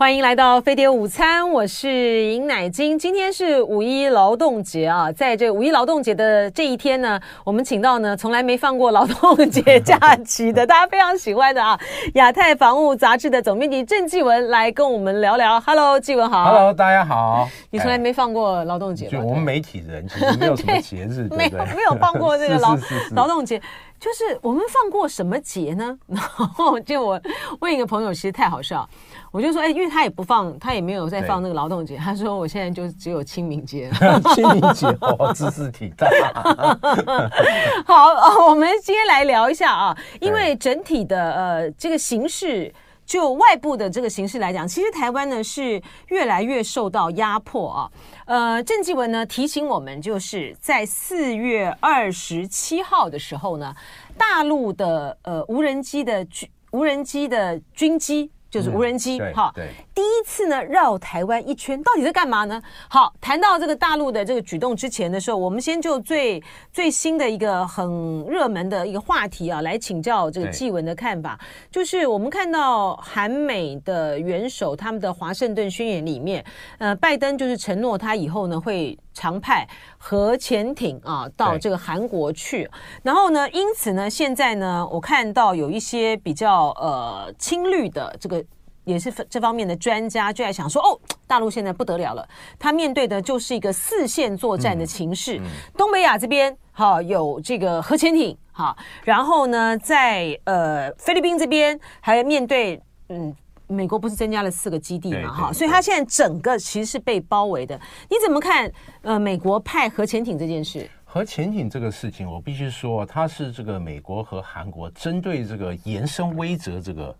欢迎来到飞碟午餐，我是尹乃菁。今天是五一劳动节啊，在这五一劳动节的这一天呢，我们请到呢从来没放过劳动节假期的，大家非常喜欢的啊，亚太防务杂志的总编辑郑继文来跟我们聊聊。Hello，继文好。Hello，大家好。你从来没放过劳动节吗？就我们媒体人其实没有什么节日，对不对？没有放过这个劳 劳动节。就是我们放过什么节呢？然后就我问一个朋友，其实太好笑。我就说，哎，因为他也不放，他也没有在放那个劳动节。他说，我现在就只有清明节。清明节哦，知识挺大。好，我们今天来聊一下啊，因为整体的呃这个形势，就外部的这个形势来讲，其实台湾呢是越来越受到压迫啊。呃，郑继文呢提醒我们，就是在四月二十七号的时候呢，大陆的呃无人机的军无人机的军机。就是无人机，哈、嗯，第一次呢绕台湾一圈，到底在干嘛呢？好，谈到这个大陆的这个举动之前的时候，我们先就最最新的一个很热门的一个话题啊，来请教这个纪文的看法。就是我们看到韩美的元首他们的华盛顿宣言里面，呃，拜登就是承诺他以后呢会常派核潜艇啊到这个韩国去，然后呢，因此呢，现在呢，我看到有一些比较呃亲绿的这个。也是这方面的专家就在想说，哦，大陆现在不得了了，他面对的就是一个四线作战的情势。嗯嗯、东北亚这边哈、哦、有这个核潜艇哈、哦，然后呢，在呃菲律宾这边还面对嗯美国不是增加了四个基地嘛哈，所以他现在整个其实是被包围的。你怎么看呃美国派核潜艇这件事？核潜艇这个事情，我必须说，它是这个美国和韩国针对这个延伸威慑这个。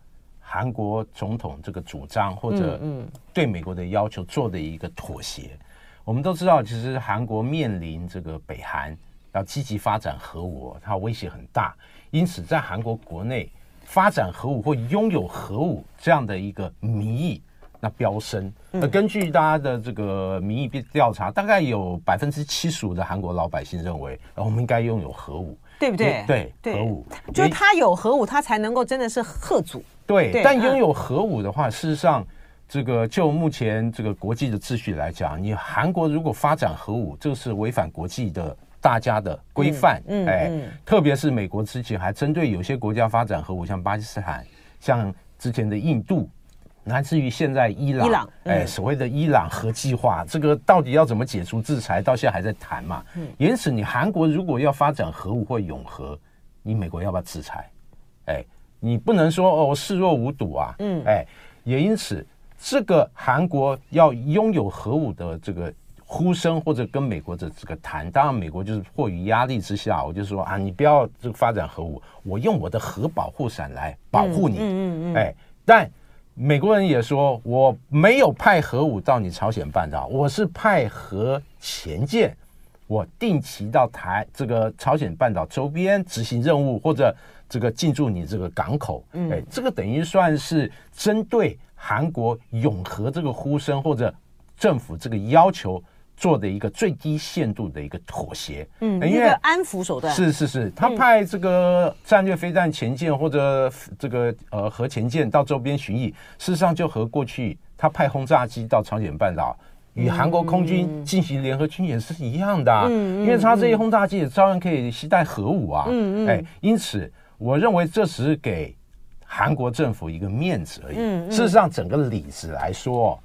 韩国总统这个主张或者对美国的要求做的一个妥协，我们都知道，其实韩国面临这个北韩要积极发展核武，它威胁很大，因此在韩国国内发展核武或拥有核武这样的一个民意那飙升。那根据大家的这个民意调查，大概有百分之七十五的韩国老百姓认为，我们应该拥有核武，对不对？对，核武，就是他有核武，他才能够真的是贺祖。对，但拥有核武的话，嗯、事实上，这个就目前这个国际的秩序来讲，你韩国如果发展核武，这个是违反国际的大家的规范。嗯，哎，嗯、特别是美国之前还针对有些国家发展核武，像巴基斯坦，像之前的印度，乃至于现在伊朗，伊朗嗯、哎，所谓的伊朗核计划，这个到底要怎么解除制裁，到现在还在谈嘛。嗯，因此，你韩国如果要发展核武或永核，你美国要不要制裁？哎。你不能说哦，视若无睹啊，嗯，哎，也因此，这个韩国要拥有核武的这个呼声，或者跟美国的这个谈，当然美国就是迫于压力之下，我就说啊，你不要这个发展核武，我用我的核保护伞来保护你，嗯嗯嗯，哎，但美国人也说，我没有派核武到你朝鲜半岛，我是派核潜舰，我定期到台这个朝鲜半岛周边执行任务，或者。这个进驻你这个港口，哎，这个等于算是针对韩国永和这个呼声或者政府这个要求做的一个最低限度的一个妥协，嗯，因为安抚手段。是是是，他派这个战略飞弹前舰或者这个呃核潜舰到周边巡弋，事实上就和过去他派轰炸机到朝鲜半岛与韩国空军进行联合军演是一样的，嗯，因为他这些轰炸机也照样可以携带核武啊，嗯嗯，哎，因此。我认为这只是给韩国政府一个面子而已。嗯嗯、事实上，整个理子来说，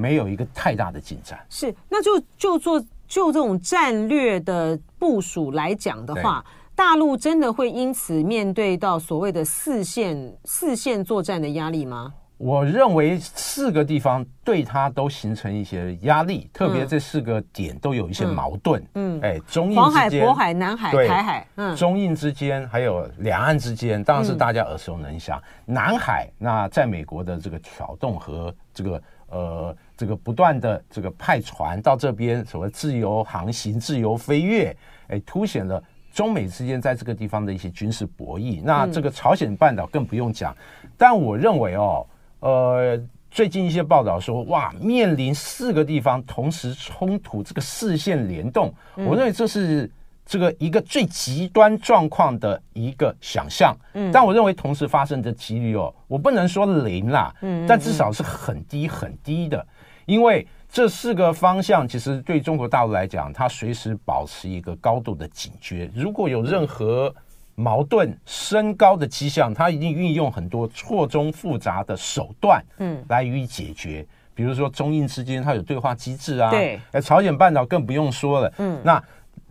没有一个太大的进展。是，那就就做就这种战略的部署来讲的话，大陆真的会因此面对到所谓的四线四线作战的压力吗？我认为四个地方对它都形成一些压力，特别这四个点都有一些矛盾。嗯，哎，中印之间、黄海、渤海、南海、台海，嗯，中印之间还有两岸之间，当然是大家耳熟能详。南海那在美国的这个挑动和这个呃这个不断的这个派船到这边，所谓自由航行、自由飞跃，哎，凸显了中美之间在这个地方的一些军事博弈。那这个朝鲜半岛更不用讲，但我认为哦。呃，最近一些报道说，哇，面临四个地方同时冲突，这个视线联动，我认为这是这个一个最极端状况的一个想象。嗯，但我认为同时发生的几率哦，我不能说零啦，嗯，但至少是很低很低的，因为这四个方向其实对中国大陆来讲，它随时保持一个高度的警觉，如果有任何矛盾升高的迹象，它一定运用很多错综复杂的手段，嗯，来予以解决。比如说中印之间它有对话机制啊，对，哎，朝鲜半岛更不用说了，嗯，那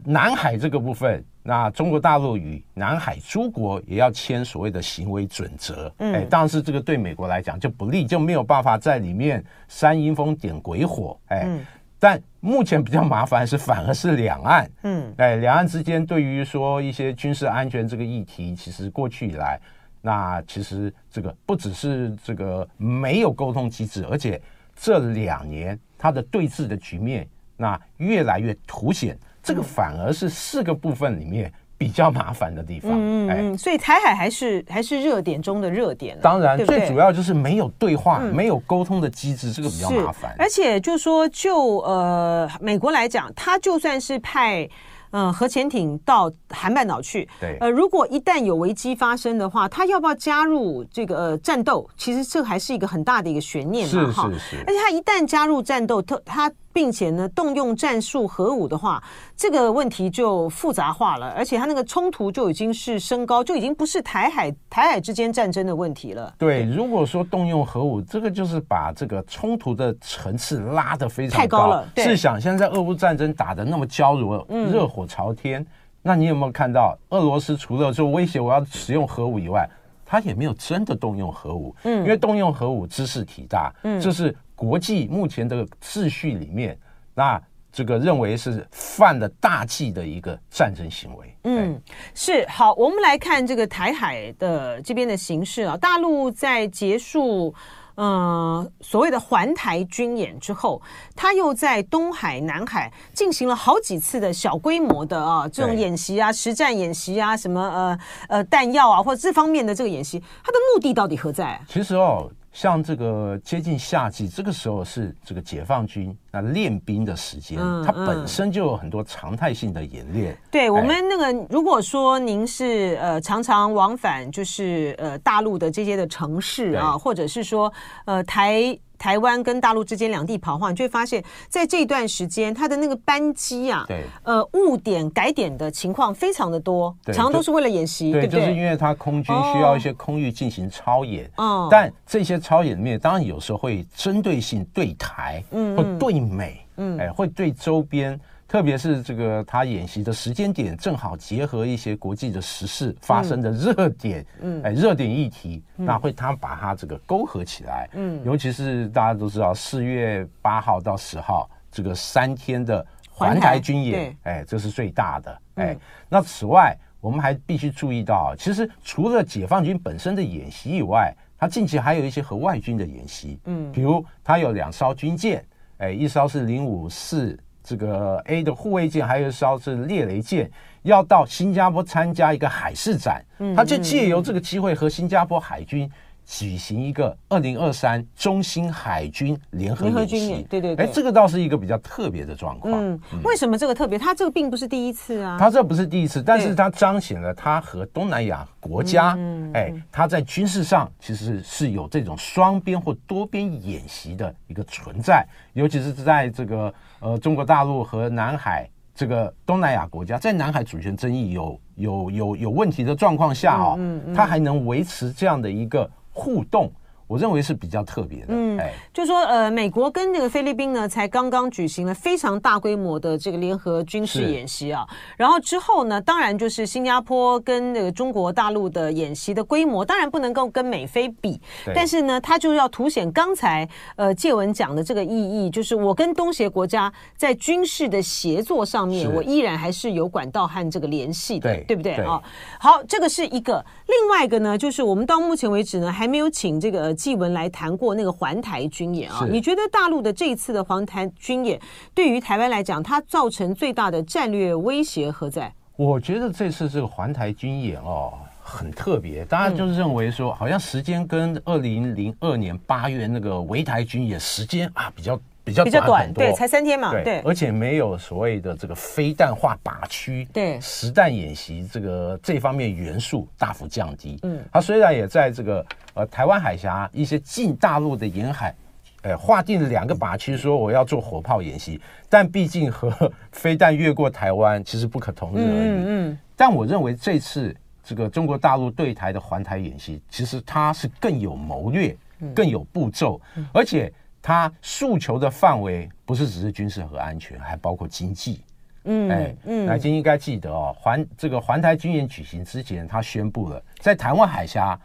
南海这个部分，那中国大陆与南海诸国也要签所谓的行为准则，嗯，哎，当然是这个对美国来讲就不利，就没有办法在里面煽阴风点鬼火，哎。嗯。但目前比较麻烦是，反而是两岸，嗯，哎，两岸之间对于说一些军事安全这个议题，其实过去以来，那其实这个不只是这个没有沟通机制，而且这两年它的对峙的局面，那越来越凸显，这个反而是四个部分里面。比较麻烦的地方，嗯嗯，所以台海还是还是热点中的热点。当然，最主要就是没有对话、没有沟通的机制，这个比较麻烦。而且，就说就呃美国来讲，他就算是派呃核潜艇到韩半岛去，对，呃，如果一旦有危机发生的话，他要不要加入这个呃战斗？其实这还是一个很大的一个悬念嘛，哈。是是是。而且他一旦加入战斗，他他。并且呢，动用战术核武的话，这个问题就复杂化了，而且它那个冲突就已经是升高，就已经不是台海台海之间战争的问题了。对，如果说动用核武，这个就是把这个冲突的层次拉得非常高。了。试想现在俄乌战争打得那么焦灼，热火朝天，嗯，那你有没有看到俄罗斯除了说威胁我要使用核武以外，他也没有真的动用核武。嗯，因为动用核武知识体大。嗯，这是。国际目前这个秩序里面，那这个认为是犯了大忌的一个战争行为。嗯，是好，我们来看这个台海的这边的形势啊。大陆在结束嗯、呃、所谓的环台军演之后，他又在东海、南海进行了好几次的小规模的啊这种演习啊、实战演习啊、什么呃呃弹药啊或者这方面的这个演习，它的目的到底何在？其实哦。像这个接近夏季，这个时候是这个解放军那练兵的时间，嗯，它本身就有很多常态性的演练。对、哎、我们那个，如果说您是呃常常往返，就是呃大陆的这些的城市啊，或者是说呃台。台湾跟大陆之间两地跑的话，你就会发现，在这段时间，它的那个班机啊，对，呃，误点改点的情况非常的多，常常都是为了演习，对，对，就是因为它空军需要一些空域进行操演，哦，但这些操演里面，当然有时候会针对性对台，嗯，或对美，嗯，哎，会对周边。特别是这个他演习的时间点正好结合一些国际的时事发生的热点，嗯，哎，热点议题，那会他把它这个勾合起来，嗯，尤其是大家都知道四月八号到十号这个三天的环台军演，哎，这是最大的，哎，那此外我们还必须注意到，其实除了解放军本身的演习以外，他近期还有一些和外军的演习，嗯，比如他有两艘军舰，哎，一艘是零五四。这个 A 的护卫舰，还有一艘是猎雷舰，要到新加坡参加一个海事展，他就借由这个机会和新加坡海军举行一个二零二三中新海军联合演习。对对对，哎，这个倒是一个比较特别的状况。嗯，为什么这个特别？他这个并不是第一次啊。他这不是第一次，但是他彰显了他和东南亚国家，哎，他在军事上其实是有这种双边或多边演习的一个存在，尤其是在这个。呃，中国大陆和南海这个东南亚国家，在南海主权争议有有有有问题的状况下啊，嗯嗯嗯，它还能维持这样的一个互动。我认为是比较特别的，嗯，哎，就说呃，美国跟那个菲律宾呢，才刚刚举行了非常大规模的这个联合军事演习啊，然后之后呢，当然就是新加坡跟那个中国大陆的演习的规模，当然不能够跟美菲比，但是呢，它就要凸显刚才呃介文讲的这个意义，就是我跟东协国家在军事的协作上面，我依然还是有管道和这个联系的，对，对不对？啊？好，这个是一个，另外一个呢，就是我们到目前为止呢，还没有请这个。继文来谈过那个环台军演啊，你觉得大陆的这一次的环台军演对于台湾来讲，它造成最大的战略威胁何在？我觉得这次这个环台军演哦，很特别，大家就是认为说，好像时间跟二零零二年八月那个围台军演时间啊比较比较比较短，短很多，对，才三天嘛，对，对，而且没有所谓的这个飞弹化靶区，对，实弹演习这个这方面元素大幅降低。嗯，它虽然也在这个呃台湾海峡一些近大陆的沿海，呃划定了两个靶区，说我要做火炮演习，但毕竟和飞弹越过台湾其实不可同日而语。嗯，嗯，但我认为这次这个中国大陆对台的环台演习，其实它是更有谋略、更有步骤，而且。他诉求的范围不是只是军事和安全，还包括经济。嗯，哎，嗯，乃菁应该记得哦，环这个环台军演举行之前，他宣布了在台湾海峡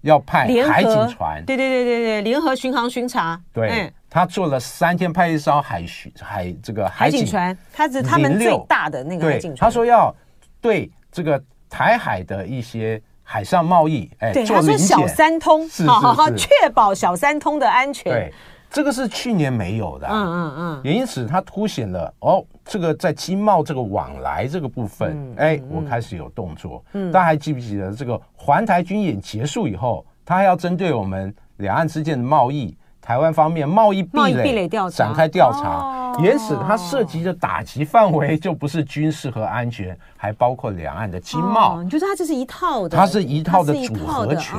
要派海警船。对对对对对，联合巡航巡查。对，嗯、他做了三天，派一艘海巡海这个海警，海警船，他是他们最大的那个海警船。他说要对这个台海的一些。海上贸易，哎，对，他说小三通，好好好，确保小三通的安全。对，这个是去年没有的，嗯嗯嗯，也因此它凸显了哦，这个在经贸这个往来这个部分，哎，我开始有动作。嗯，大家还记不记得这个环台军演结束以后，它还要针对我们两岸之间的贸易，台湾方面贸易壁垒展开调查。因此，它涉及的打击范围就不是军事和安全，还包括两岸的经贸。你觉得它这是一套的？它是一套的组合拳。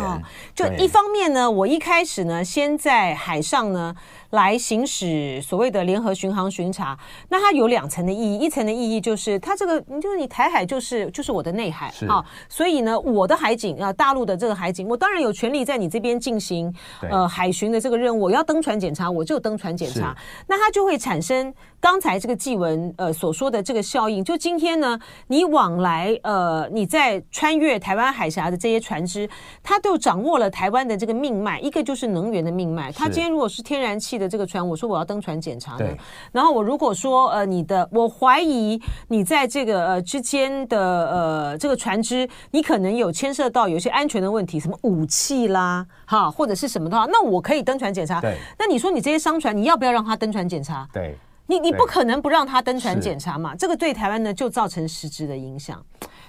就一方面呢，我一开始呢，先在海上呢。来行使所谓的联合巡航巡查，那它有两层的意义，一层的意义就是它这个，就是你台海就是就是我的内海啊，所以呢，我的海警啊，大陆的这个海警，我当然有权利在你这边进行呃海巡的这个任务，我要登船检查，我就登船检查，那它就会产生刚才这个纪文呃所说的这个效应，就今天呢，你往来呃你在穿越台湾海峡的这些船只，它都掌握了台湾的这个命脉，一个就是能源的命脉，它今天如果是天然气。的这个船，我说我要登船检查的，然后我如果说呃你的，我怀疑你在这个呃之间的呃这个船只，你可能有牵涉到有些安全的问题，什么武器啦，哈或者是什么的话，那我可以登船检查。对，那你说你这些商船，你要不要让他登船检查？对，你你不可能不让他登船检查嘛，这个对台湾呢就造成实质的影响。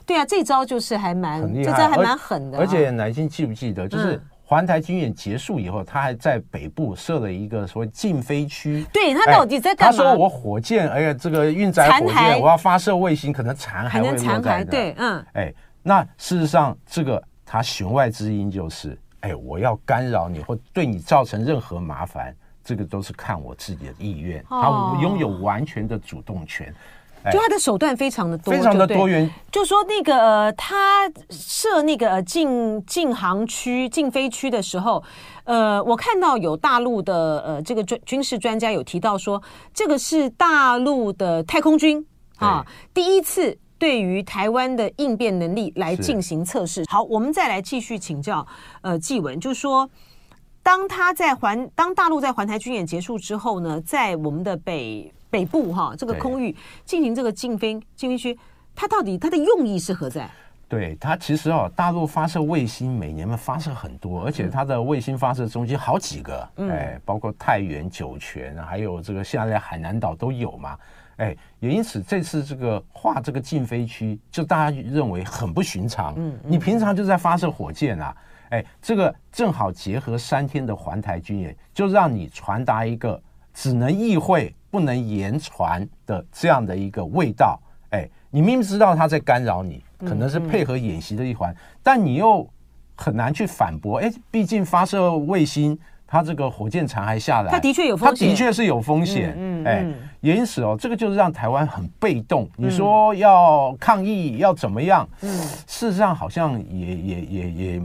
对啊，这招就是还蛮，这招还蛮狠的。而且南京记不记得就是？嗯环台军演结束以后，他还在北部设了一个所谓禁飞区。对，他到底在干嘛？他说我火箭，哎呀，这个运载火箭，我要发射卫星，可能残骸会落在的。对，嗯，哎，那事实上，这个他弦外之音就是，哎，我要干扰你或对你造成任何麻烦，这个都是看我自己的意愿。他拥有完全的主动权。就他的手段非常的多，非常的多元。就说那个呃，他设那个禁禁航区、禁飞区的时候，呃，我看到有大陆的呃这个军军事专家有提到说，这个是大陆的太空军啊第一次对于台湾的应变能力来进行测试。好，我们再来继续请教呃纪文，就是说，当他在环当大陆在环台军演结束之后呢，在我们的北。北部哈，这个空域进行这个禁飞禁飞区，它到底它的用意是何在？对，它其实哦，大陆发射卫星每年嘛发射很多，而且它的卫星发射中心好几个，嗯、哎，包括太原、酒泉，还有这个现在海南岛都有嘛，哎，也因此这次这个划这个禁飞区，就大家认为很不寻常。嗯，嗯，你平常就在发射火箭啊，哎，这个正好结合三天的环台军演，就让你传达一个只能意会。不能言传的这样的一个味道，哎，你明明知道他在干扰你，可能是配合演习的一环，但你又很难去反驳，哎，毕竟发射卫星，它这个火箭残骸下来，它的确有风险，它的确是有风险，嗯，哎，因此哦，这个就是让台湾很被动。你说要抗议要怎么样？嗯，事实上好像也也也也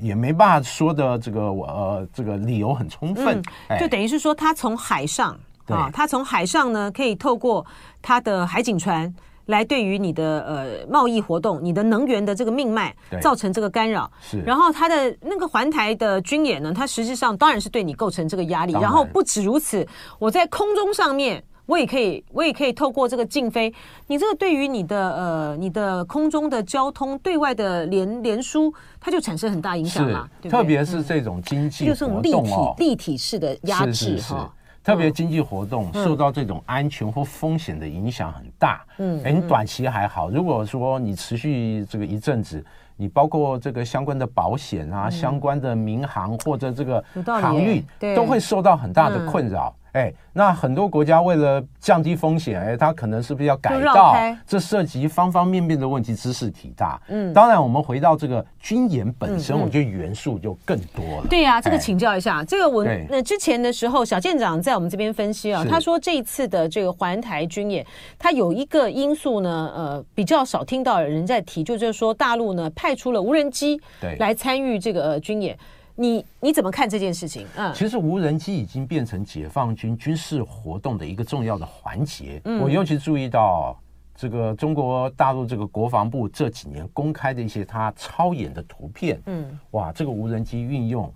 也没办法说的这个呃这个理由很充分，就等于是说他从海上。啊，他从海上呢，可以透过他的海警船来对于你的呃贸易活动、你的能源的这个命脉造成这个干扰。是，然后它的那个环台的军演呢，它实际上当然是对你构成这个压力。然后不止如此，我在空中上面，我也可以，我也可以透过这个禁飞，你这个对于你的呃你的空中的交通、对外的联联输，它就产生很大影响了。特别是这种经济活动哦，立体式的压制哈。特别经济活动受到这种安全或风险的影响很大。嗯，哎，你短期还好，如果说你持续这个一阵子，你包括这个相关的保险啊、相关的民航或者这个航运，都会受到很大的困扰。哎，那很多国家为了降低风险，哎，它可能是不是要改道？这涉及方方面面的问题，知识体大。嗯，当然，我们回到这个军演本身，我觉得元素就更多了。对呀，这个请教一下，这个我那之前的时候，小舰长在我们这边分析啊，他说这一次的这个环台军演，他有一个因素呢，呃，比较少听到人在提，就是说大陆呢派出了无人机来参与这个军演。你你怎么看这件事情？嗯，其实无人机已经变成解放军军事活动的一个重要的环节。嗯，我尤其注意到这个中国大陆这个国防部这几年公开的一些他操演的图片。嗯，哇，这个无人机运用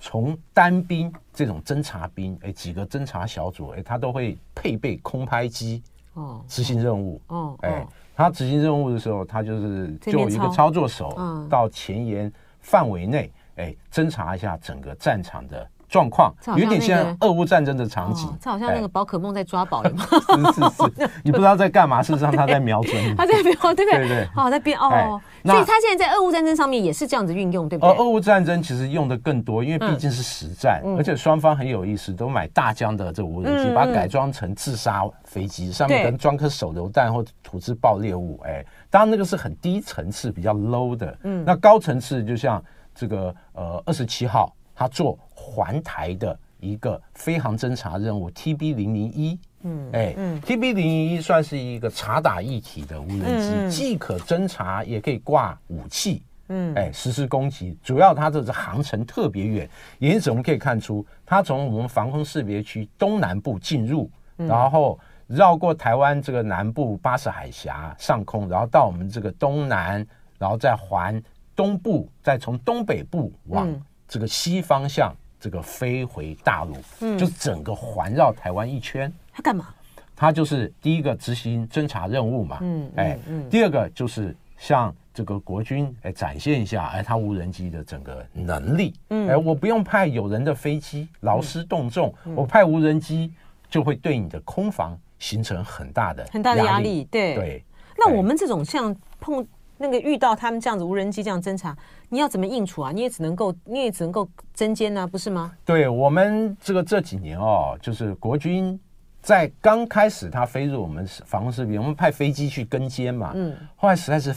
从单兵这种侦察兵，哎，几个侦察小组，哎，他都会配备空拍机哦，执行任务。哦，哎，他执行任务的时候，他就是就有一个操作手到前沿范围内。哎，侦查一下整个战场的状况，有点像俄乌战争的场景。这好像那个宝可梦在抓宝，是是是，你不知道在干嘛，事实上他在瞄准，他在瞄，对不对对对，好在变哦。所以他现在在俄乌战争上面也是这样子运用，对不对？俄乌战争其实用的更多，因为毕竟是实战，而且双方很有意思，都买大疆的这无人机，把它改装成自杀飞机，上面可能装颗手榴弹或土制爆裂物。哎，当然那个是很低层次、比较 low 的。嗯，那高层次就像。这个呃，二十七号他做环台的一个飞航侦察任务，TB 零零一，嗯，哎，嗯，TB 零零一算是一个察打一体的无人机，嗯、既可侦察，也可以挂武器，嗯，哎，实施攻击。主要它这是航程特别远，因此我们可以看出，它从我们防空识别区东南部进入，然后绕过台湾这个南部巴士海峡上空，然后到我们这个东南，然后再环。东部再从东北部往这个西方向这个飞回大陆，嗯，就是整个环绕台湾一圈。他干嘛？他就是第一个执行侦察任务嘛，嗯，哎，第二个就是向这个国军哎展现一下哎他无人机的整个能力，嗯，哎，我不用派有人的飞机劳师动众，我派无人机就会对你的空防形成很大的很大的压力，对。对。那我们这种像碰。那个遇到他们这样子无人机这样侦查，你要怎么应处啊？你也只能够，你也只能够针尖呢，不是吗？对我们这个这几年哦，就是国军在刚开始他飞入我们防空识别，我们派飞机去跟监嘛。嗯。后来实在是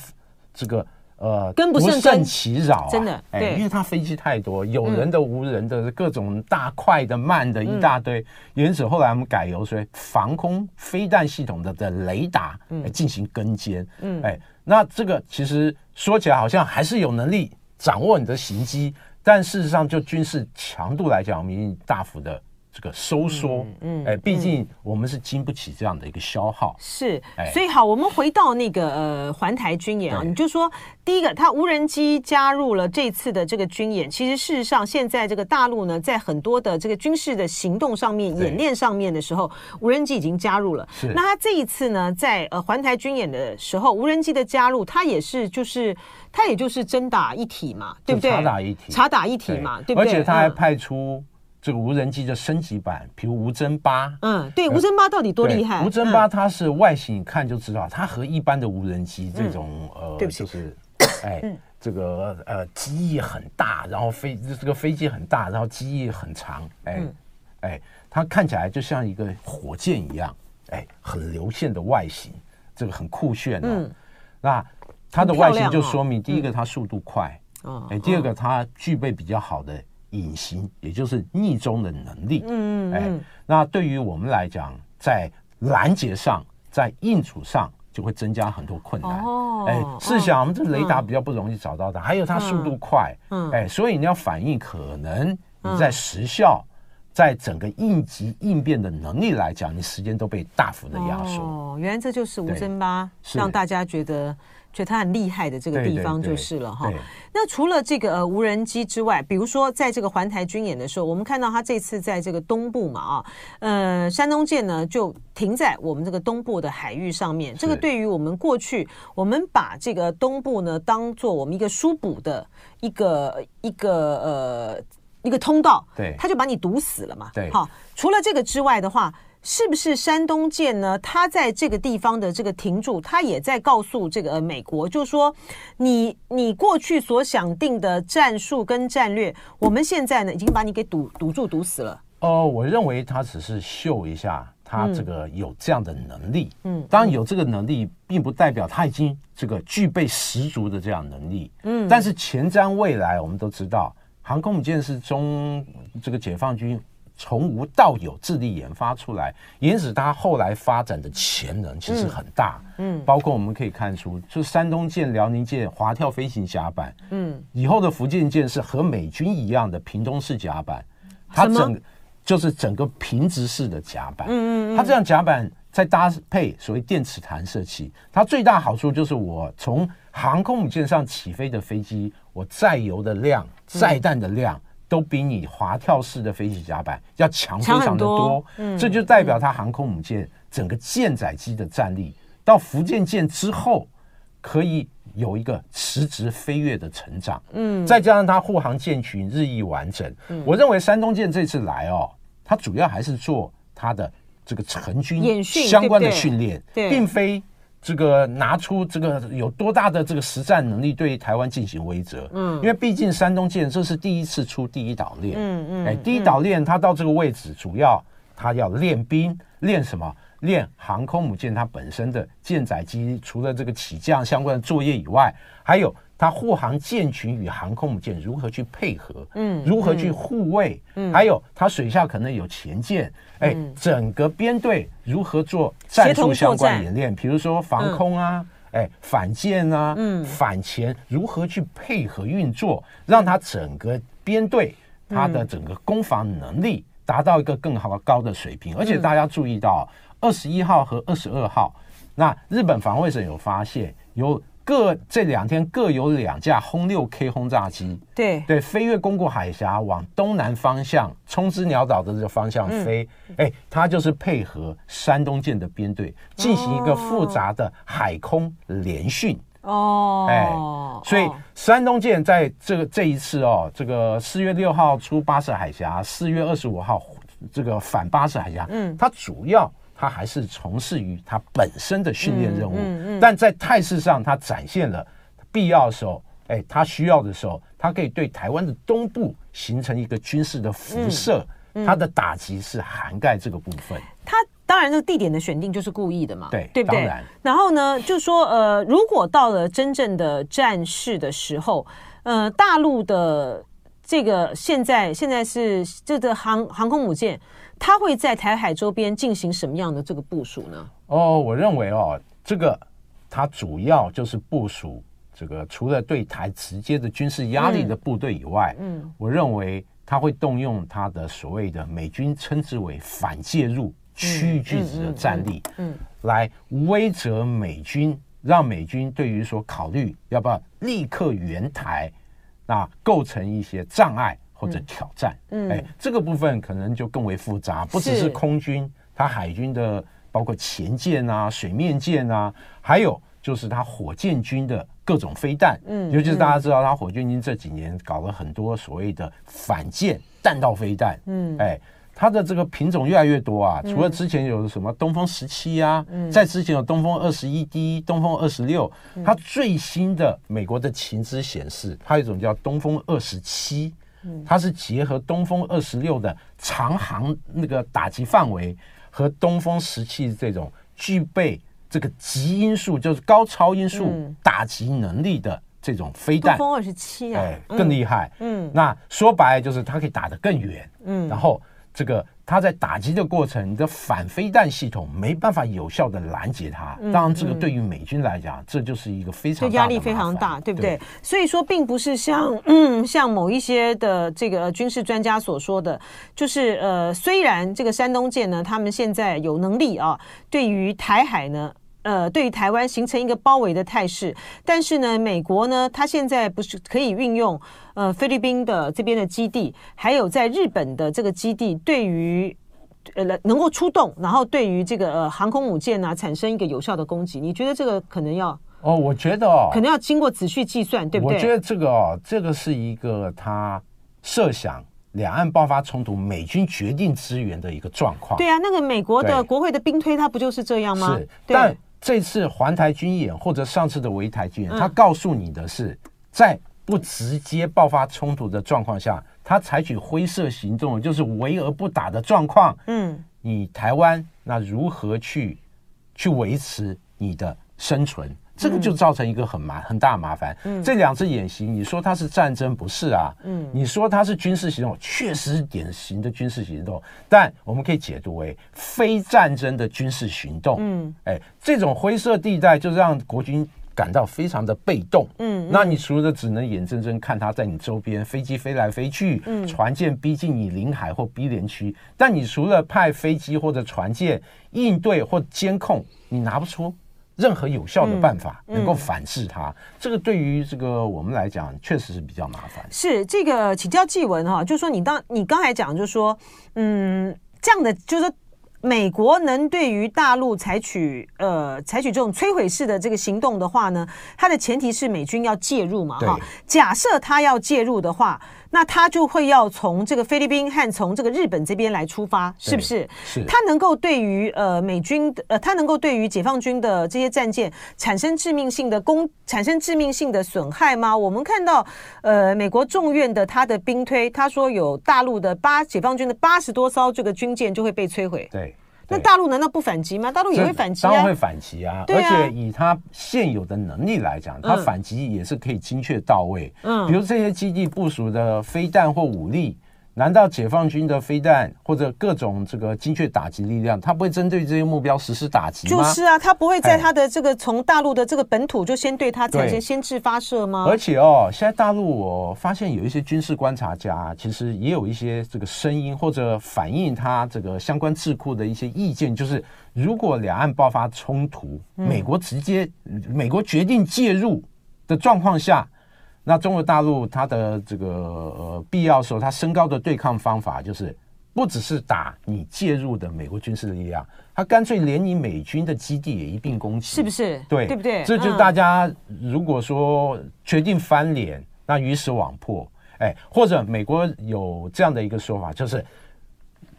这个呃跟不胜其扰啊，真的。哎，因为它飞机太多，有人的、无人的，各种大、快的、慢的一大堆。因此后来我们改由说防空飞弹系统的的雷达来进行跟监。嗯。哎。那这个其实说起来好像还是有能力掌握你的行迹，但事实上就军事强度来讲，我们已经大幅的。这个收缩，嗯，哎，毕竟我们是经不起这样的一个消耗，是，所以好，我们回到那个呃环台军演啊，你就说第一个，它无人机加入了这次的这个军演，其实事实上现在这个大陆呢，在很多的这个军事的行动上面、演练上面的时候，无人机已经加入了。是，那它这一次呢，在呃环台军演的时候，无人机的加入，它也是就是它也就是侦打一体嘛，对不对？查打一体，查打一体嘛，对不对？而且它还派出。这个无人机的升级版，比如无侦八，嗯，对，无侦八到底多厉害？无侦八它是外形一看就知道，它和一般的无人机这种呃，对不起，就是哎，这个呃机翼很大，然后飞这个飞机很大，然后机翼很长，哎哎，它看起来就像一个火箭一样，哎，很流线的外形，这个很酷炫的。那它的外形就说明，第一个它速度快，嗯哎，第二个它具备比较好的。隐形，也就是逆中的能力。嗯嗯，哎，那对于我们来讲，在拦截上，在应处上，就会增加很多困难。哦，哎，试想我们这雷达比较不容易找到的，还有它速度快。嗯，哎，所以你要反应，可能你在时效，在整个应急应变的能力来讲，你时间都被大幅的压缩。哦，原来这就是无侦八，让大家觉得。觉得它很厉害的这个地方就是了哈。那除了这个呃无人机之外，比如说在这个环台军演的时候，我们看到它这次在这个东部嘛啊，呃，山东舰呢就停在我们这个东部的海域上面。这个对于我们过去我们把这个东部呢当做我们一个疏补的一个一个呃一个通道，对，它就把你堵死了嘛。对，好，除了这个之外的话。是不是山东舰呢？它在这个地方的这个停驻，它也在告诉这个美国，就是说你，你你过去所想定的战术跟战略，我们现在呢已经把你给堵堵住、堵死了。哦，我认为他只是秀一下他这个有这样的能力。嗯，当然有这个能力，并不代表他已经这个具备十足的这样能力。嗯，但是前瞻未来，我们都知道，航空母舰是中这个解放军。从无到有，致力研发出来，因此它后来发展的潜能其实很大。嗯，包括我们可以看出，就山东舰、辽宁舰滑跳飞行甲板，嗯，以后的福建舰是和美军一样的屏东式甲板，它整就是整个平直式的甲板。嗯嗯，它这样甲板再搭配所谓电磁弹射器，它最大好处就是我从航空母舰上起飞的飞机，我载油的量、载弹的量。都比你滑跳式的飞机甲板要强非常的多，嗯，这就代表它航空母舰整个舰载机的战力到福建舰之后可以有一个实质飞跃的成长，嗯，再加上它护航舰群日益完整，嗯，我认为山东舰这次来哦，它主要还是做它的这个成军相关的训练，并非。这个拿出这个有多大的这个实战能力对台湾进行威慑？嗯，因为毕竟山东舰这是第一次出第一岛链，嗯嗯，哎，第一岛链它到这个位置，主要它要练兵，练什么？练航空母舰它本身的舰载机，除了这个起降相关的作业以外，还有。它护航舰群与航空母舰如何去配合？嗯，如何去护卫？嗯，还有它水下可能有潜舰，哎、嗯，整个编队如何做战术相关演练？比如说防空啊，哎、嗯，反舰啊，嗯，反潜如何去配合运作，让它整个编队它的整个攻防能力达到一个更好的高的水平。而且大家注意到，二十一号和二十二号，那日本防卫省有发现有。各这两天各有两架轰六 K 轰炸机，对。对，飞越宫古海峡往东南方向冲之鸟岛的这个方向飞，哎、嗯，它就是配合山东舰的编队进行一个复杂的海空联训。哦，哎，所以山东舰在这个这一次哦，这个四月六号出巴士海峡，四月二十五号这个返巴士海峡，嗯，它主要。他还是从事于他本身的训练任务，嗯嗯嗯、但在态势上，他展现了必要的时候，哎，他需要的时候，他可以对台湾的东部形成一个军事的辐射，他、的打击是涵盖这个部分。他当然，这个地点的选定就是故意的嘛，对，对不对？当然。然后呢，就说呃，如果到了真正的战事的时候，呃，大陆的这个现在现在是这个航航空母舰。它会在台海周边进行什么样的这个部署呢？哦，我认为哦，这个它主要就是部署这个除了对台直接的军事压力的部队以外，嗯，嗯，我认为它会动用它的所谓的美军称之为反介入区域拒止的战力，嗯，嗯，嗯，嗯，来威慑美军，让美军对于说考虑要不要立刻援台，那构成一些障碍。或者挑战，嗯，哎，这个部分可能就更为复杂，不只是空军，它海军的包括潜舰啊、水面舰啊，还有就是它火箭军的各种飞弹，嗯，尤其是大家知道，它火箭军这几年搞了很多所谓的反舰弹道飞弹，嗯，哎，它的这个品种越来越多啊，除了之前有什么东风十七啊，嗯，在之前有东风二十一 D、东风二十六，它最新的美国的情资显示，它有一种叫东风二十七。它是结合东风二十六的长航那个打击范围和东风十七这种具备这个极音速，就是高超音速打击能力的这种飞弹。东风二十七啊，哎，更厉害。嗯，那说白了就是它可以打得更远。嗯，然后这个。它在打击的过程，你的反飞弹系统没办法有效的拦截它。当然，这个对于美军来讲，这就是一个非常压力，非常大，对不对？所以说，并不是像嗯，像某一些的这个军事专家所说的，就是呃，虽然这个山东舰呢，他们现在有能力啊，对于台海呢。呃，对于台湾形成一个包围的态势，但是呢，美国呢，它现在不是可以运用呃菲律宾的这边的基地，还有在日本的这个基地，对于呃能够出动，然后对于这个呃航空母舰呢、啊、产生一个有效的攻击，你觉得这个可能要？哦，我觉得哦，可能要经过仔细计算，对不对？我觉得这个哦，这个是一个他设想两岸爆发冲突，美军决定支援的一个状况。对啊，那个美国的国会的兵推，它不就是这样吗？是，但。这次环台军演或者上次的围台军演，他告诉你的是，在不直接爆发冲突的状况下，他采取灰色行动，就是围而不打的状况。嗯，你台湾那如何去去维持你的生存？这个就造成一个很麻很大麻烦。嗯，这两次演习，你说它是战争，不是啊？嗯，你说它是军事行动，确实是典型的军事行动，但我们可以解读为非战争的军事行动。嗯，哎，这种灰色地带就让国军感到非常的被动。嗯，那你除了只能眼睁睁看它在你周边飞机飞来飞去，嗯，船舰逼近你领海或逼连区，但你除了派飞机或者船舰应对或监控，你拿不出。任何有效的办法能够反制它，嗯嗯、这个对于这个我们来讲确实是比较麻烦。是这个请教纪文哈，就是说你当你刚才讲，就是说，嗯，这样的就是说。美国能对于大陆采取呃采取这种摧毁式的这个行动的话呢，它的前提是美军要介入嘛哈。假设他要介入的话，那他就会要从这个菲律宾和从这个日本这边来出发，是不是？是。他能够对于呃美军的呃，他能够对于解放军的这些战舰产生致命性的攻产生致命性的损害吗？我们看到呃美国众院的他的兵推，他说有大陆的八解放军的八十多艘这个军舰就会被摧毁。对。那大陆难道不反击吗？大陆也会反击啊，当然会反击啊！而且以他现有的能力来讲，他反击也是可以精确到位。嗯，比如这些基地部署的飞弹或武力。难道解放军的飞弹或者各种这个精确打击力量，它不会针对这些目标实施打击吗？就是啊，它不会在它的这个从大陆的这个本土就先对它产生先制发射吗？而且哦，现在大陆我发现有一些军事观察家，其实也有一些这个声音或者反映他这个相关智库的一些意见，就是如果两岸爆发冲突，美国直接美国决定介入的状况下。那中国大陆它的这个呃必要时候，它升高的对抗方法就是不只是打你介入的美国军事力量，它干脆连你美军的基地也一并攻击，是不是？对，对不对？这就大家如果说决定翻脸，那鱼死网破，哎，或者美国有这样的一个说法，就是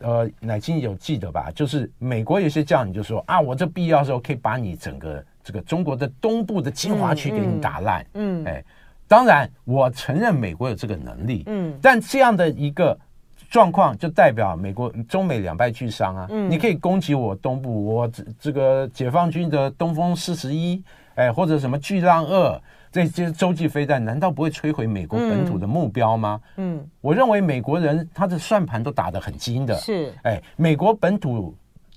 呃，乃菁有记得吧？就是美国有些将领就说啊，我这必要时候可以把你整个这个中国的东部的精华区给你打烂，嗯，哎。当然，我承认美国有这个能力，嗯，但这样的一个状况就代表美国中美两败俱伤啊。嗯，你可以攻击我东部，我这这个解放军的东风四十一，哎，或者什么巨浪二这些洲际飞弹，难道不会摧毁美国本土的目标吗？嗯，我认为美国人他的算盘都打得很精的，是，哎，美国本土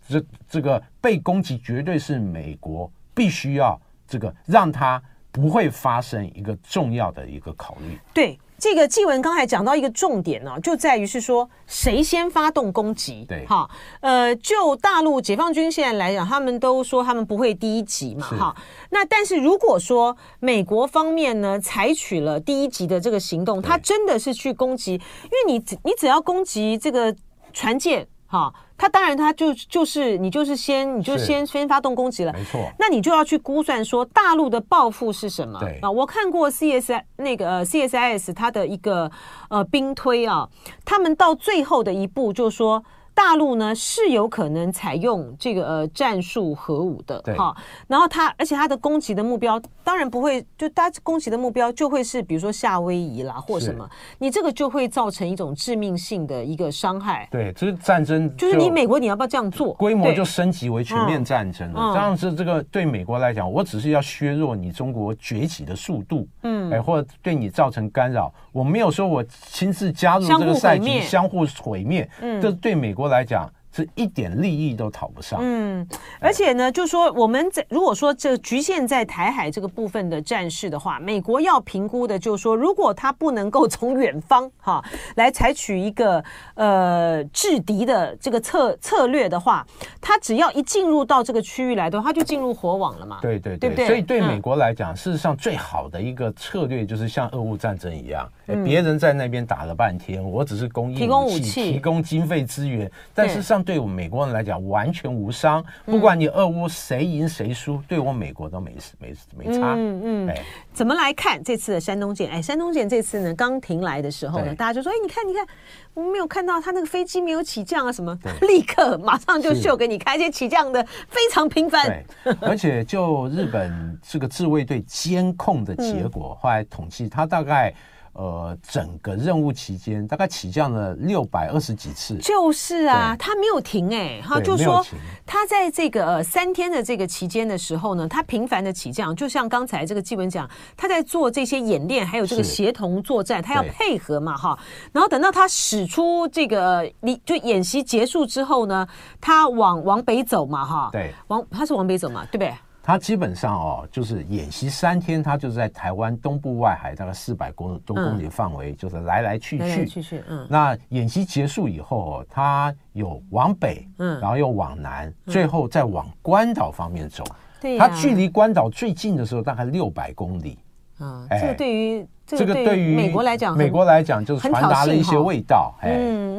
这这个被攻击，绝对是美国必须要这个让他。不会发生一个重要的一个考虑。对，这个纪文刚才讲到一个重点呢、啊，就在于是说谁先发动攻击。对，哈，呃，就大陆解放军现在来讲，他们都说他们不会第一级嘛，哈。那但是如果说美国方面呢采取了第一级的这个行动，他真的是去攻击，因为你你只要攻击这个船舰。好，他当然他就就是你就是先你就先先发动攻击了，没错。那你就要去估算说大陆的报复是什么？对啊，我看过 CSI 那个呃 CSIS 它的一个呃兵推啊，他们到最后的一步就是说。大陆呢是有可能采用这个呃战术核武的，哈，然后它而且它的攻击的目标当然不会，就它攻击的目标就会是比如说夏威夷啦或什么，你这个就会造成一种致命性的一个伤害。对，这是战争，就是你美国你要不要这样做？规模就升级为全面战争了。这样子这个对美国来讲，我只是要削弱你中国崛起的速度，嗯，哎，或者对你造成干扰，我没有说我亲自加入这个赛局，相互毁灭，嗯，这对美国来讲是一点利益都讨不上。嗯，而且呢，就是说我们在如果说这局限在台海这个部分的战事的话，美国要评估的就是说，如果他不能够从远方哈来采取一个呃制敌的这个策策略的话，他只要一进入到这个区域来的话，他就进入火网了嘛。对对对，对对？所以对美国来讲，事实上最好的一个策略就是像俄乌战争一样，别人在那边打了半天，我只是供应提供武器、提供经费资源，但事实上。对我们美国人来讲完全无伤，不管你俄乌谁赢谁输，对我美国都没事没没差。嗯嗯，哎，怎么来看这次的山东舰？哎，山东舰这次呢刚停来的时候呢，大家就说：哎，你看你看，我们没有看到他那个飞机没有起降啊什么，立刻马上就秀给你看，而且起降的非常频繁。对，而且就日本这个自卫队监控的结果，后来统计，他大概。呃，整个任务期间大概起降了六百二十几次，就是啊，他没有停哎，哈，就说他在这个呃三天的这个期间的时候呢，他频繁的起降，就像刚才这个纪文讲，他在做这些演练，还有这个协同作战，他要配合嘛哈，然后等到他使出这个你就演习结束之后呢，他往往北走嘛哈，对，往他是往北走嘛，对不对？他基本上哦，就是演习三天，他就是在台湾东部外海大概四百公多公里的范围，就是来来去去，来来去去。嗯，那演习结束以后，哦他有往北，嗯，然后又往南，最后再往关岛方面走。对，他距离关岛最近的时候大概六百公里。嗯，这个对于这个对于美国来讲，美国来讲就是传达了一些味道，哎，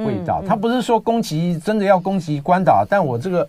味道。他不是说攻击真的要攻击关岛，但我这个。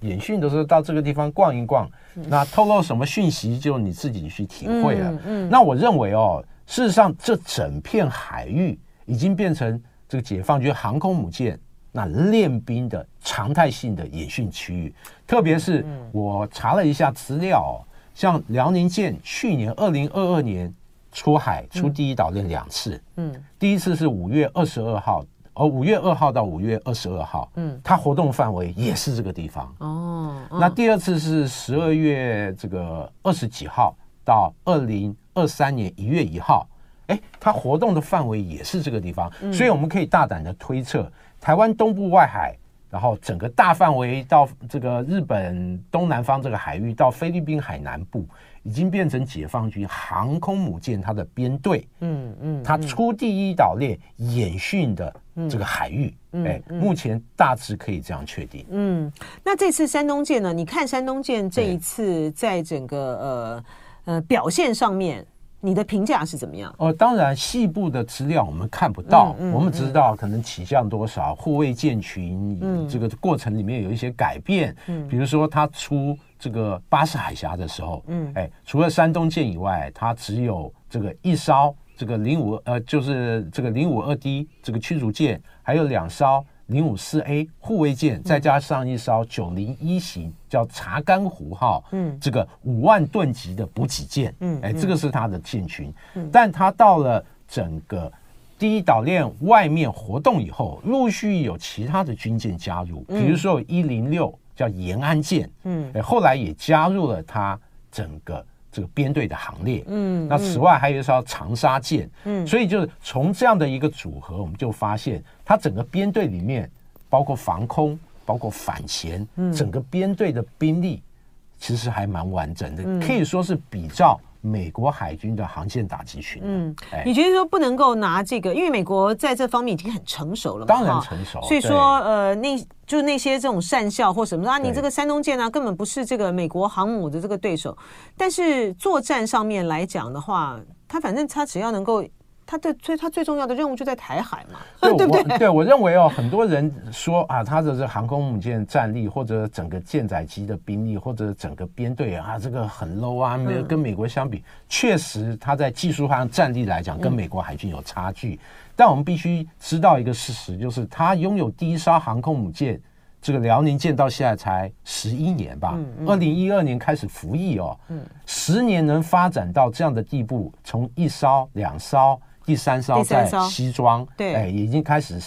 演训的时候到这个地方逛一逛，那透露什么讯息就你自己去体会了。嗯、那我认为哦，事实上这整片海域已经变成这个解放军航空母舰那练兵的常态性的演训区域。特别是我查了一下资料，像辽宁舰去年二零二二年出海出第一岛链两次，嗯，第一次是五月二十二号。而五月二号到五月二十二号，嗯，它活动范围也是这个地方。哦，那第二次是十二月这个二十几号到二零二三年一月一号，哎，它活动的范围也是这个地方。所以我们可以大胆的推测，台湾东部外海，然后整个大范围到这个日本东南方这个海域，到菲律宾海南部。已经变成解放军航空母舰它的编队，嗯嗯，它出第一岛链演训的这个海域，哎，目前大致可以这样确定。嗯，那这次山东舰呢？你看山东舰这一次在整个呃呃表现上面，你的评价是怎么样？哦，当然细部的资料我们看不到，我们只知道可能起降多少，护卫舰群，这个过程里面有一些改变，嗯，比如说它出。这个巴士海峡的时候，嗯，哎，除了山东舰以外，它只有这个一艘这个零五呃，就是这个零五二 D 这个驱逐舰，还有两艘零五四 A 护卫舰，再加上一艘九零一型叫查干湖号，嗯，这个五万吨级的补给舰，嗯，哎，这个是它的舰群，嗯，但它到了整个第一岛链外面活动以后，陆续有其他的军舰加入，比如说有一零六。叫延安舰，嗯，后来也加入了它整个这个编队的行列，嗯，那此外还有一艘长沙舰，嗯，所以就是从这样的一个组合，我们就发现它整个编队里面，包括防空，包括反潜，嗯，整个编队的兵力其实还蛮完整的，可以说是比较。美国海军的航线打击群，嗯，你觉得说不能够拿这个，因为美国在这方面已经很成熟了嘛，当然成熟。所以说，呃，那就那些这种善校或什么啊，你这个山东舰啊，根本不是这个美国航母的这个对手。但是作战上面来讲的话，他反正他只要能够。他的最他最重要的任务就在台海嘛，对 不对？对，我认为哦，很多人说啊，他的这航空母舰战力，或者整个舰载机的兵力，或者整个编队啊，这个很 low 啊，没有跟美国相比，确实他在技术上战力来讲，跟美国海军有差距。但我们必须知道一个事实，就是他拥有第一艘航空母舰，这个辽宁舰到现在才十一年吧，二零一二年开始服役哦，十年能发展到这样的地步，从一艘两艘。第三艘在西装，对，哎，已经开始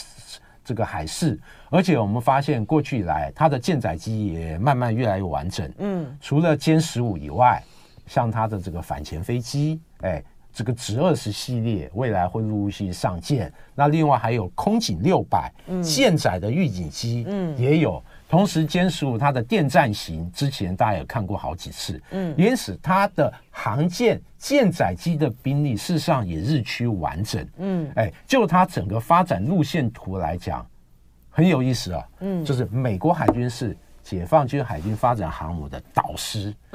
这个海试，而且我们发现过去以来，它的舰载机也慢慢越来越完整。嗯，除了歼十五以外，像它的这个反潜飞机，哎，这个直二十系列未来会陆续上舰。那另外还有空警六百舰载的预警机，嗯，也有。同时，歼十五它的电战型之前大家也看过好几次，嗯，因此它的航舰舰载机的兵力事实上也日趋完整，嗯，哎，就它整个发展路线图来讲，很有意思啊，嗯，就是美国海军是解放军海军发展航母的导师，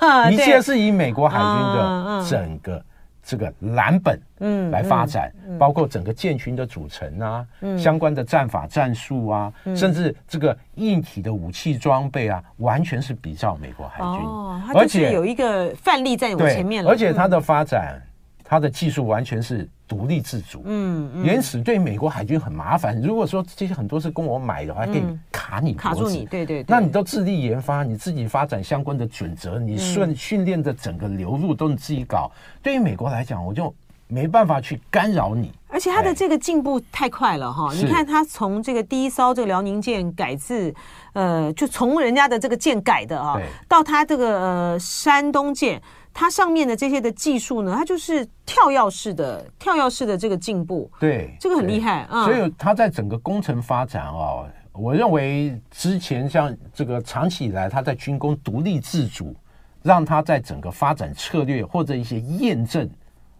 啊，一切是以美国海军的整个。这个蓝本，嗯，来发展，包括整个舰群的组成啊，相关的战法战术啊，甚至这个硬体的武器装备啊，完全是比照美国海军，哦，而且有一个范例在我前面了，而且它的发展，它的技术完全是。独立自主，嗯，原始对美国海军很麻烦。如果说这些很多是跟我买的话，可以卡你卡住你，对对。那你都自力研发，你自己发展相关的准则，你训训练的整个流入都你自己搞。对于美国来讲，我就没办法去干扰你。而且他的这个进步太快了哈！你看他从这个第一艘这个辽宁舰改制，呃，就从人家的这个舰改的啊，到他这个呃山东舰，它上面的这些的技术呢，它就是跳跃式的跳跃式的这个进步。对，这个很厉害啊！所以它在整个工程发展啊，我认为之前像这个长期以来它在军工独立自主，让它在整个发展策略或者一些验证，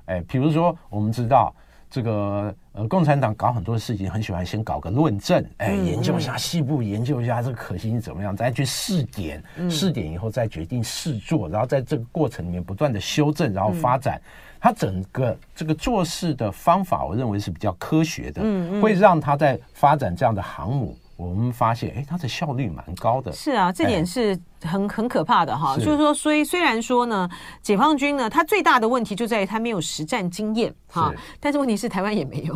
哎，比如说我们知道。这个呃，共产党搞很多事情，很喜欢先搞个论证，哎，研究一下细部，研究一下这个可行性怎么样，再去试点，试点以后再决定试做，然后在这个过程里面不断的修正，然后发展。他整个这个做事的方法，我认为是比较科学的，会让他在发展这样的航母。我们发现，哎，它的效率蛮高的。是啊，这点是很很可怕的哈。就是说，虽虽然说呢，解放军呢，它最大的问题就在于它没有实战经验哈。但是问题是台湾也没有，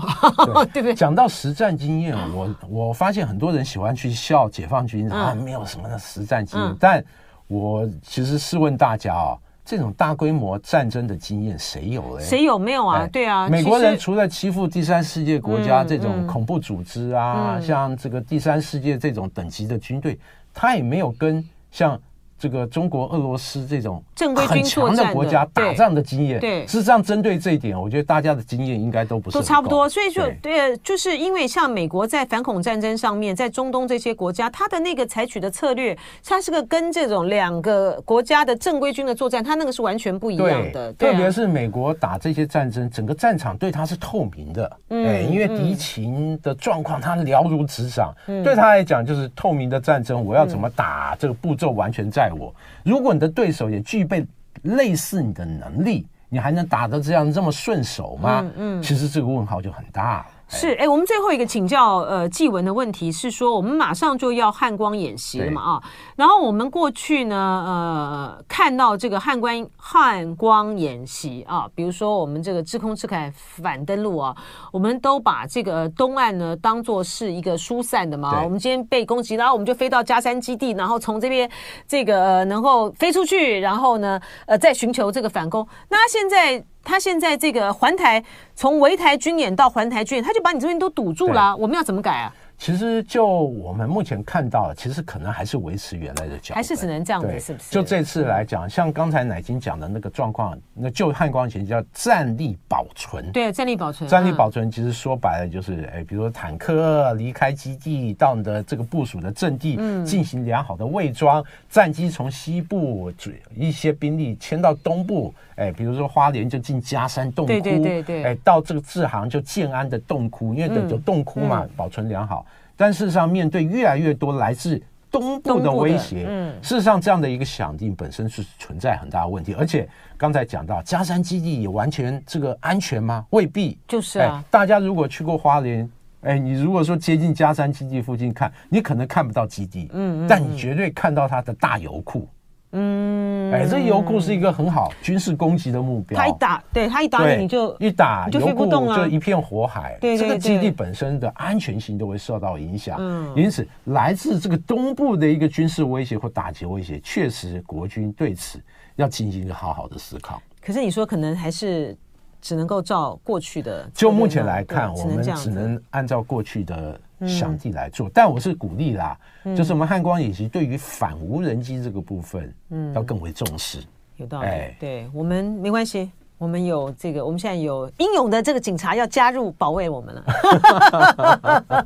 对 不对？讲到实战经验，我我发现很多人喜欢去笑解放军啊，没有什么的实战经验。但我其实试问大家啊。这种大规模战争的经验谁有嘞？谁有没有啊？对啊，美国人除了欺负第三世界国家这种恐怖组织啊，像这个第三世界这种等级的军队，他也没有跟像。这个中国、俄罗斯这种正规军强的国家打仗的经验，对，事实上针对这一点，我觉得大家的经验应该都不是都差不多。所以就对，就是因为像美国在反恐战争上面，在中东这些国家，他的那个采取的策略，它是个跟这种两个国家的正规军的作战，他那个是完全不一样的。特别是美国打这些战争，整个战场对他是透明的，哎，因为敌情的状况他了如指掌，对他来讲就是透明的战争，我要怎么打，这个步骤完全在。我，如果你的对手也具备类似你的能力，你还能打得这样这么顺手吗？嗯，嗯，其实这个问号就很大了。是，哎，我们最后一个请教呃纪文的问题是说，我们马上就要汉光演习了嘛啊，然后我们过去呢呃看到这个汉光汉光演习啊，比如说我们这个制空制海反登陆啊，我们都把这个东岸呢当做是一个疏散的嘛，我们今天被攻击，然后我们就飞到加山基地，然后从这边这个呃能够飞出去，然后呢呃再寻求这个反攻。那现在。他现在这个环台，从围台军演到环台军演，他就把你这边都堵住了。我们要怎么改啊？其实就我们目前看到，其实可能还是维持原来的角，还是只能这样子，是不是？就这次来讲，像刚才乃金讲的那个状况，那就汉光前叫战力保存。对，战力保存。战力保存其实说白了就是，哎，比如说坦克离开基地到你的这个部署的阵地，进行良好的伪装，战机从西部一些兵力迁到东部，哎，比如说花莲就进嘉山洞窟，对对对对，哎，到这个志航就建安的洞窟，因为有洞窟嘛，保存良好。但事实上，面对越来越多来自东部的威胁，嗯，事实上这样的一个响应本身是存在很大的问题。而且刚才讲到加山基地也完全这个安全吗？未必。就是啊，大家如果去过花莲，哎，你如果说接近加山基地附近看，你可能看不到基地，嗯，但你绝对看到它的大油库。嗯，哎，这油库是一个很好军事攻击的目标。他一打，对他一打你，你就一打油库就一片火海。对，这个基地本身的安全性都会受到影响。嗯，因此来自这个东部的一个军事威胁或打击威胁，确实国军对此要进行一个好好的思考。可是你说可能还是只能够照过去的，就目前来看，我们只能按照过去的。想地来做，但我是鼓励啦，嗯、就是我们汉光演习对于反无人机这个部分，嗯，要更为重视。有道理，哎、对我们没关系，我们有这个，我们现在有英勇的这个警察要加入保卫我们了。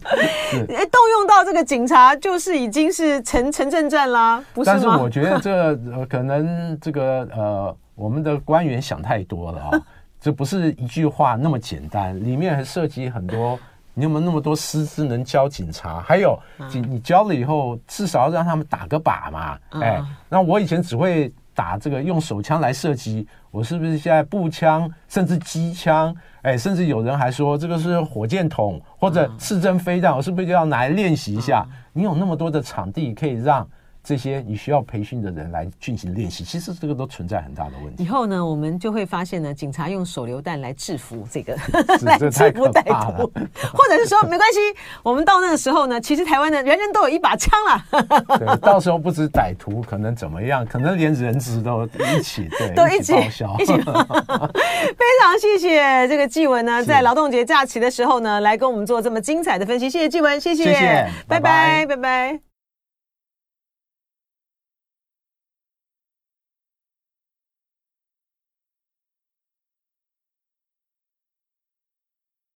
是动用到这个警察，就是已经是城城镇战啦，不是吗？但是我觉得这呃，可能这个呃，我们的官员想太多了啊、哦，这不是一句话那么简单，里面还涉及很多。你有没有那么多师资能教警察？还有，你你教了以后，至少要让他们打个靶嘛。哎，那我以前只会打这个用手枪来射击，我是不是现在步枪甚至机枪？哎，甚至有人还说这个是火箭筒或者刺针飞弹，我是不是就要拿来练习一下？你有那么多的场地可以让这些你需要培训的人来进行练习，其实这个都存在很大的问题。以后呢，我们就会发现呢，警察用手榴弹来制服这个，来制服歹徒，或者是说没关系，我们到那个时候呢，其实台湾的人人都有一把枪了。对，到时候不止歹徒可能怎么样，可能连人质都一起，对，都一起报销。一起非常谢谢这个纪文呢，在劳动节假期的时候呢，来跟我们做这么精彩的分析。谢谢纪文，谢谢，谢谢，拜拜，拜拜。拜拜。